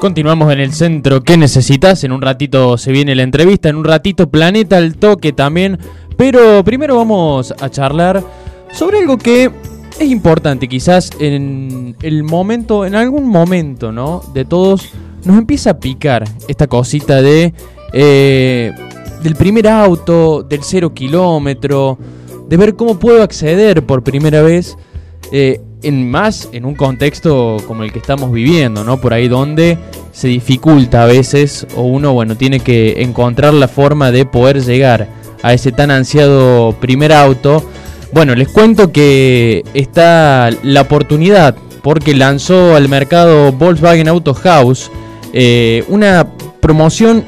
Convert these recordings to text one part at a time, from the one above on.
Continuamos en el centro. ¿Qué necesitas? En un ratito se viene la entrevista, en un ratito Planeta al Toque también. Pero primero vamos a charlar sobre algo que es importante, quizás en el momento, en algún momento, ¿no? De todos, nos empieza a picar esta cosita de eh, del primer auto, del cero kilómetro, de ver cómo puedo acceder por primera vez eh, en más en un contexto como el que estamos viviendo, ¿no? Por ahí donde se dificulta a veces o uno, bueno, tiene que encontrar la forma de poder llegar a ese tan ansiado primer auto. Bueno, les cuento que está la oportunidad porque lanzó al mercado Volkswagen Auto House eh, una promoción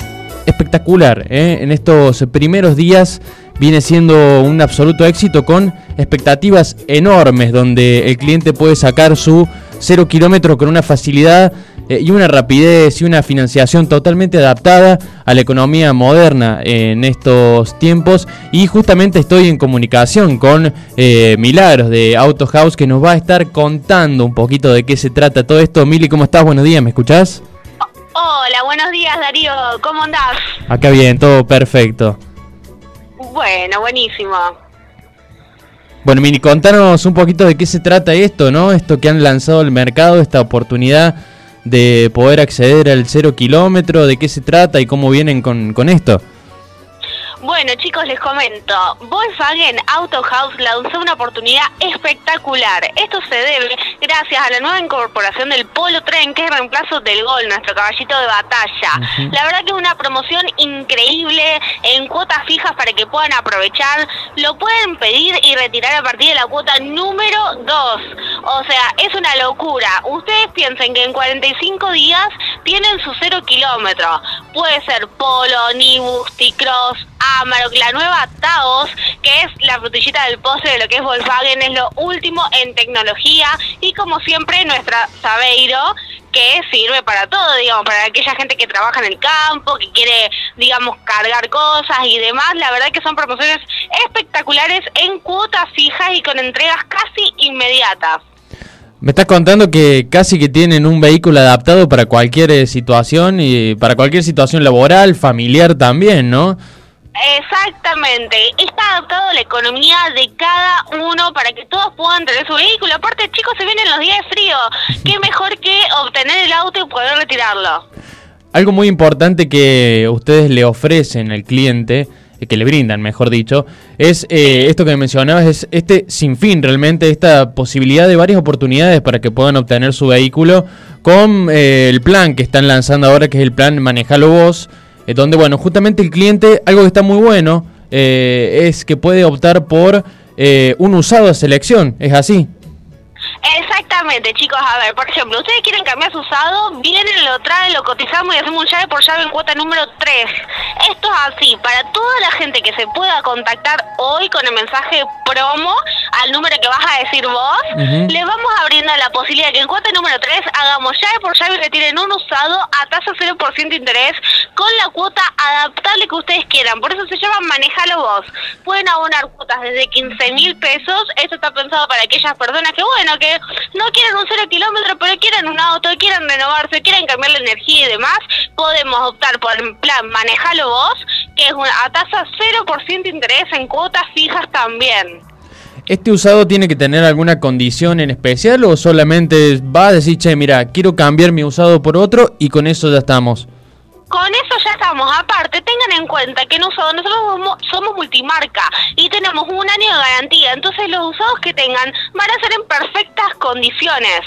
espectacular ¿eh? en estos primeros días viene siendo un absoluto éxito con expectativas enormes donde el cliente puede sacar su cero kilómetro con una facilidad eh, y una rapidez y una financiación totalmente adaptada a la economía moderna en estos tiempos y justamente estoy en comunicación con eh, Milagros de Auto House que nos va a estar contando un poquito de qué se trata todo esto. Mili, ¿cómo estás? Buenos días, ¿me escuchás? Hola, buenos días Darío, ¿cómo andás? Acá bien, todo perfecto. Bueno, buenísimo. Bueno, Mini, contanos un poquito de qué se trata esto, ¿no? Esto que han lanzado al mercado, esta oportunidad de poder acceder al cero kilómetro, de qué se trata y cómo vienen con, con esto. Bueno chicos, les comento, Volkswagen Auto House lanzó una oportunidad espectacular. Esto se debe gracias a la nueva incorporación del Polo Tren, que es el reemplazo del Gol, nuestro caballito de batalla. La verdad que es una promoción increíble en cuotas fijas para que puedan aprovechar. Lo pueden pedir y retirar a partir de la cuota número 2. O sea, es una locura. Ustedes piensen que en 45 días tienen su cero kilómetro. Puede ser Polo, Nibus, T-Cross, La nueva Taos, que es la frutillita del postre de lo que es Volkswagen, es lo último en tecnología y como siempre nuestra Sabeiro, que sirve para todo, digamos, para aquella gente que trabaja en el campo, que quiere, digamos, cargar cosas y demás. La verdad que son promociones espectaculares en cuotas fijas y con entregas casi inmediatas. Me estás contando que casi que tienen un vehículo adaptado para cualquier eh, situación y para cualquier situación laboral, familiar también, ¿no? Exactamente, está adaptado a la economía de cada uno para que todos puedan tener su vehículo. Aparte, chicos, se vienen los días de frío. ¿Qué mejor que obtener el auto y poder retirarlo? Algo muy importante que ustedes le ofrecen al cliente, eh, que le brindan, mejor dicho, es eh, esto que mencionabas, es este sinfín realmente, esta posibilidad de varias oportunidades para que puedan obtener su vehículo con eh, el plan que están lanzando ahora, que es el plan Manejalo Vos eh, donde, bueno, justamente el cliente, algo que está muy bueno, eh, es que puede optar por eh, un usado de selección, ¿es así? Exactamente, chicos. A ver, por ejemplo, ustedes quieren cambiar su usado, vienen, lo traen, lo cotizamos y hacemos un llave por llave en cuota número 3. Esto es así, para toda la gente que se pueda contactar hoy con el mensaje promo al número que vas a decir vos, le vamos abriendo la posibilidad de que en cuota número 3 hagamos llave por llave y retiren un usado a tasa 0% de interés con la cuota adaptable que ustedes quieran. Por eso se llama Manejalo Vos. Pueden abonar cuotas desde 15 mil pesos. Esto está pensado para aquellas personas que, bueno, que no quieren un cero kilómetro, pero quieren un auto, quieren renovarse, quieren cambiar la energía y demás, podemos optar por el plan Manejalo Vos, que es una, a tasa 0% de interés en cuotas fijas también. ¿Este usado tiene que tener alguna condición en especial o solamente va a decir, che, mira, quiero cambiar mi usado por otro y con eso ya estamos? Con eso ya estamos. Aparte, tengan en cuenta que nosotros, nosotros somos multimarca y tenemos un año de garantía. Entonces, los usados que tengan van a ser en perfectas condiciones.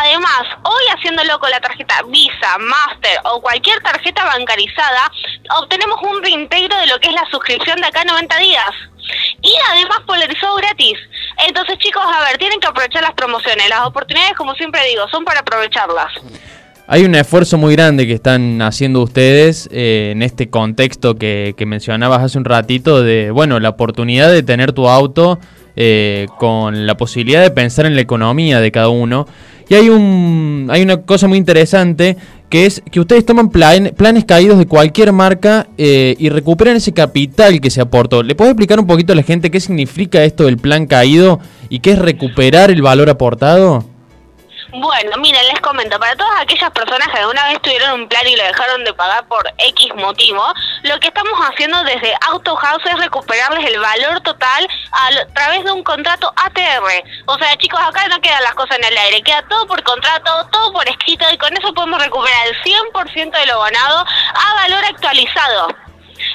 Además, hoy haciéndolo con la tarjeta Visa, Master o cualquier tarjeta bancarizada, obtenemos un reintegro de lo que es la suscripción de acá 90 días. Y además polarizado gratis. Entonces, chicos, a ver, tienen que aprovechar las promociones. Las oportunidades, como siempre digo, son para aprovecharlas. Hay un esfuerzo muy grande que están haciendo ustedes eh, en este contexto que, mencionabas hace un ratito de, bueno, la oportunidad de tener tu auto eh, con la posibilidad de pensar en la economía de cada uno. Y hay, un, hay una cosa muy interesante que es que ustedes toman planes caídos de cualquier marca eh, y recuperan ese capital que se aportó. ¿Le puedes explicar un poquito a la gente qué significa esto del plan caído y qué es recuperar el valor aportado? Bueno, miren, les comento, para todas aquellas personas que alguna vez tuvieron un plan y lo dejaron de pagar por X motivo, lo que estamos haciendo desde Auto House es recuperarles el valor total a través de un contrato ATR. O sea, chicos, acá no quedan las cosas en el aire, queda todo por contrato, todo por escrito y con eso podemos recuperar el 100% de lo ganado a valor actualizado.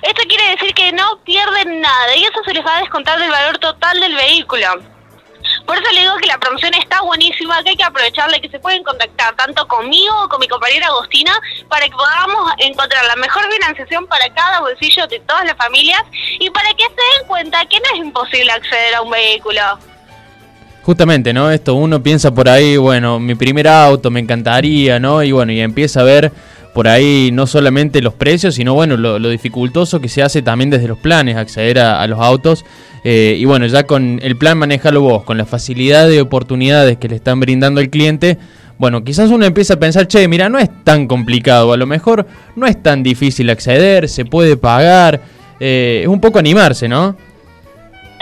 Esto quiere decir que no pierden nada y eso se les va a descontar del valor total del vehículo. Por eso le digo que la promoción está buenísima, que hay que aprovecharla, que se pueden contactar tanto conmigo como con mi compañera Agostina para que podamos encontrar la mejor financiación para cada bolsillo de todas las familias y para que se den cuenta que no es imposible acceder a un vehículo. Justamente, ¿no? Esto uno piensa por ahí, bueno, mi primer auto me encantaría, ¿no? Y bueno, y empieza a ver por ahí no solamente los precios, sino bueno, lo, dificultoso que se hace también desde los planes acceder a, los autos. Eh, y bueno, ya con el plan manejalo vos, con la facilidad de oportunidades que le están brindando al cliente, bueno, quizás uno empieza a pensar, che, mira, no es tan complicado, a lo mejor no es tan difícil acceder, se puede pagar, eh, es un poco animarse, ¿no?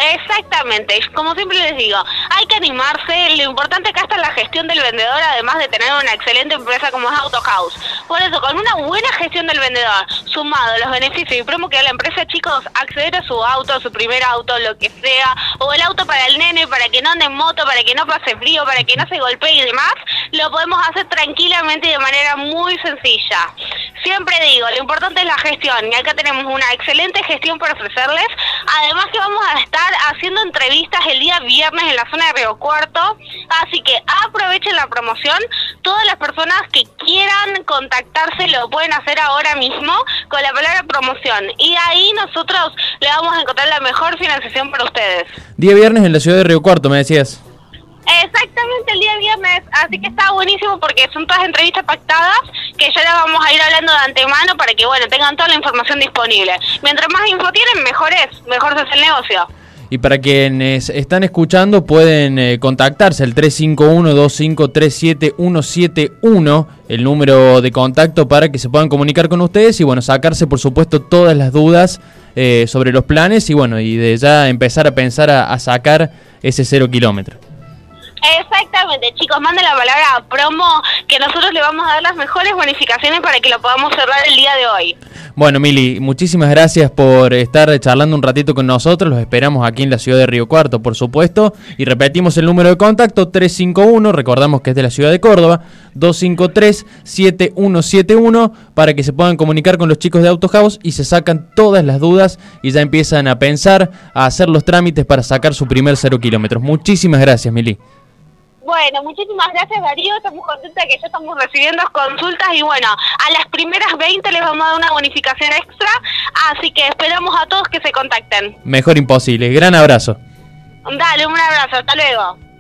Exactamente, como siempre les digo, hay que animarse, lo importante acá está la gestión del vendedor, además de tener una excelente empresa como es Auto House. Por eso, con una buena gestión del vendedor, sumado a los beneficios y promo que da la empresa, chicos, acceder a su auto, su primer auto, lo que sea, o el auto para el nene, para que no ande en moto, para que no pase frío, para que no se golpee y demás, lo podemos hacer tranquilamente y de manera muy sencilla. Siempre digo, lo importante es la gestión y acá tenemos una excelente gestión para ofrecerles. Además que vamos a estar haciendo entrevistas el día viernes en la zona de Río Cuarto, así que aprovechen la promoción. Todas las personas que quieran contactarse lo pueden hacer ahora mismo con la palabra promoción y ahí nosotros le vamos a encontrar la mejor financiación para ustedes. Día viernes en la ciudad de Río Cuarto, me decías. Exactamente el día viernes, así que está buenísimo porque son todas entrevistas pactadas que ya las vamos a ir hablando de antemano para que bueno tengan toda la información disponible. Mientras más info tienen, mejor es, mejor se hace el negocio. Y para quienes están escuchando pueden eh, contactarse al 351-2537-171, el número de contacto para que se puedan comunicar con ustedes y bueno, sacarse por supuesto todas las dudas eh, sobre los planes y bueno, y de ya empezar a pensar a, a sacar ese cero kilómetro. Exactamente, chicos, manden la palabra promo que nosotros le vamos a dar las mejores bonificaciones para que lo podamos cerrar el día de hoy. Bueno, Mili, muchísimas gracias por estar charlando un ratito con nosotros. Los esperamos aquí en la ciudad de Río Cuarto, por supuesto. Y repetimos el número de contacto 351, recordamos que es de la ciudad de Córdoba, 253-7171, para que se puedan comunicar con los chicos de Auto House y se sacan todas las dudas y ya empiezan a pensar, a hacer los trámites para sacar su primer cero kilómetros. Muchísimas gracias, Mili. Bueno, muchísimas gracias Darío, estamos contentos de que ya estamos recibiendo consultas y bueno, a las primeras 20 les vamos a dar una bonificación extra, así que esperamos a todos que se contacten. Mejor imposible, gran abrazo. Dale, un abrazo, hasta luego.